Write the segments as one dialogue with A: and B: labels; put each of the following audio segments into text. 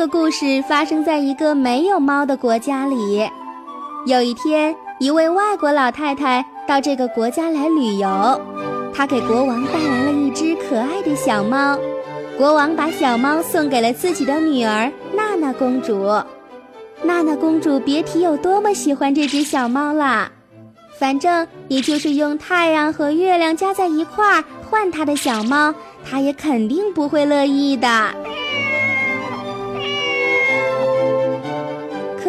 A: 个故事发生在一个没有猫的国家里。有一天，一位外国老太太到这个国家来旅游，她给国王带来了一只可爱的小猫。国王把小猫送给了自己的女儿娜娜公主。娜娜公主别提有多么喜欢这只小猫啦，反正也就是用太阳和月亮加在一块儿换她的小猫，她也肯定不会乐意的。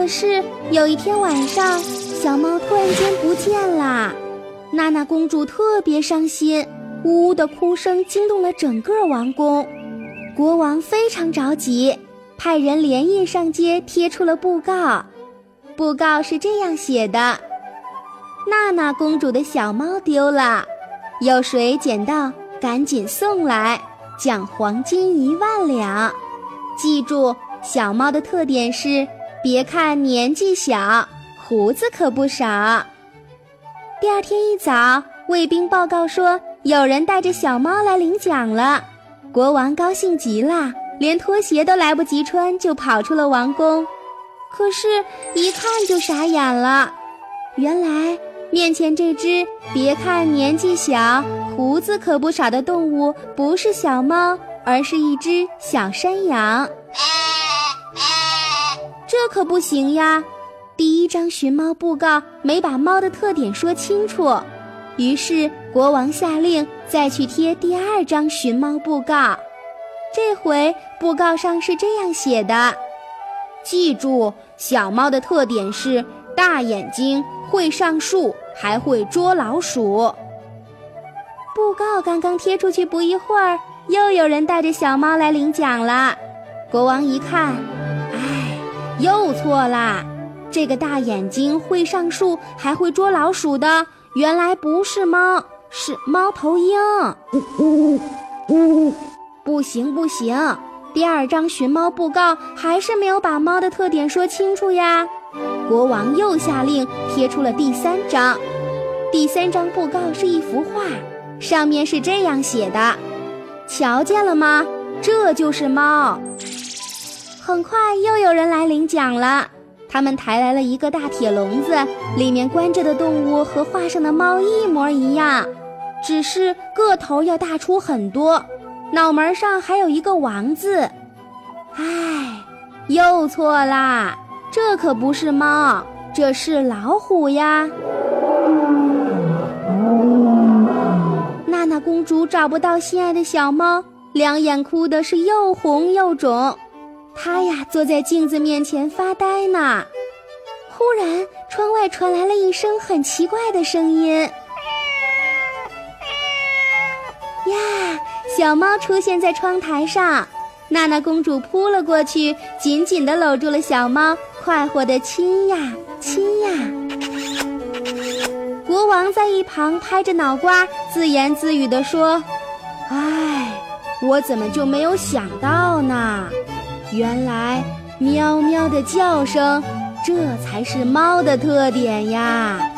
A: 可是有一天晚上，小猫突然间不见了，娜娜公主特别伤心，呜呜的哭声惊动了整个王宫。国王非常着急，派人连夜上街贴出了布告。布告是这样写的：“娜娜公主的小猫丢了，有谁捡到，赶紧送来，奖黄金一万两。记住，小猫的特点是。”别看年纪小，胡子可不少。第二天一早，卫兵报告说有人带着小猫来领奖了。国王高兴极了，连拖鞋都来不及穿，就跑出了王宫。可是，一看就傻眼了。原来，面前这只别看年纪小，胡子可不少的动物，不是小猫，而是一只小山羊。这可不行呀！第一张寻猫布告没把猫的特点说清楚，于是国王下令再去贴第二张寻猫布告。这回布告上是这样写的：记住，小猫的特点是大眼睛，会上树，还会捉老鼠。布告刚刚贴出去不一会儿，又有人带着小猫来领奖了。国王一看。又错啦！这个大眼睛会上树还会捉老鼠的，原来不是猫，是猫头鹰。呜呜呜不行不行，第二张寻猫布告还是没有把猫的特点说清楚呀！国王又下令贴出了第三张。第三张布告是一幅画，上面是这样写的：“瞧见了吗？这就是猫。”很快又有人来领奖了，他们抬来了一个大铁笼子，里面关着的动物和画上的猫一模一样，只是个头要大出很多，脑门上还有一个王字。唉，又错啦，这可不是猫，这是老虎呀！娜娜公主找不到心爱的小猫，两眼哭的是又红又肿。他呀，坐在镜子面前发呆呢。忽然，窗外传来了一声很奇怪的声音。呀，小猫出现在窗台上，娜娜公主扑了过去，紧紧地搂住了小猫，快活地亲呀亲呀。国王在一旁拍着脑瓜，自言自语地说：“唉，我怎么就没有想到呢？”原来，喵喵的叫声，这才是猫的特点呀。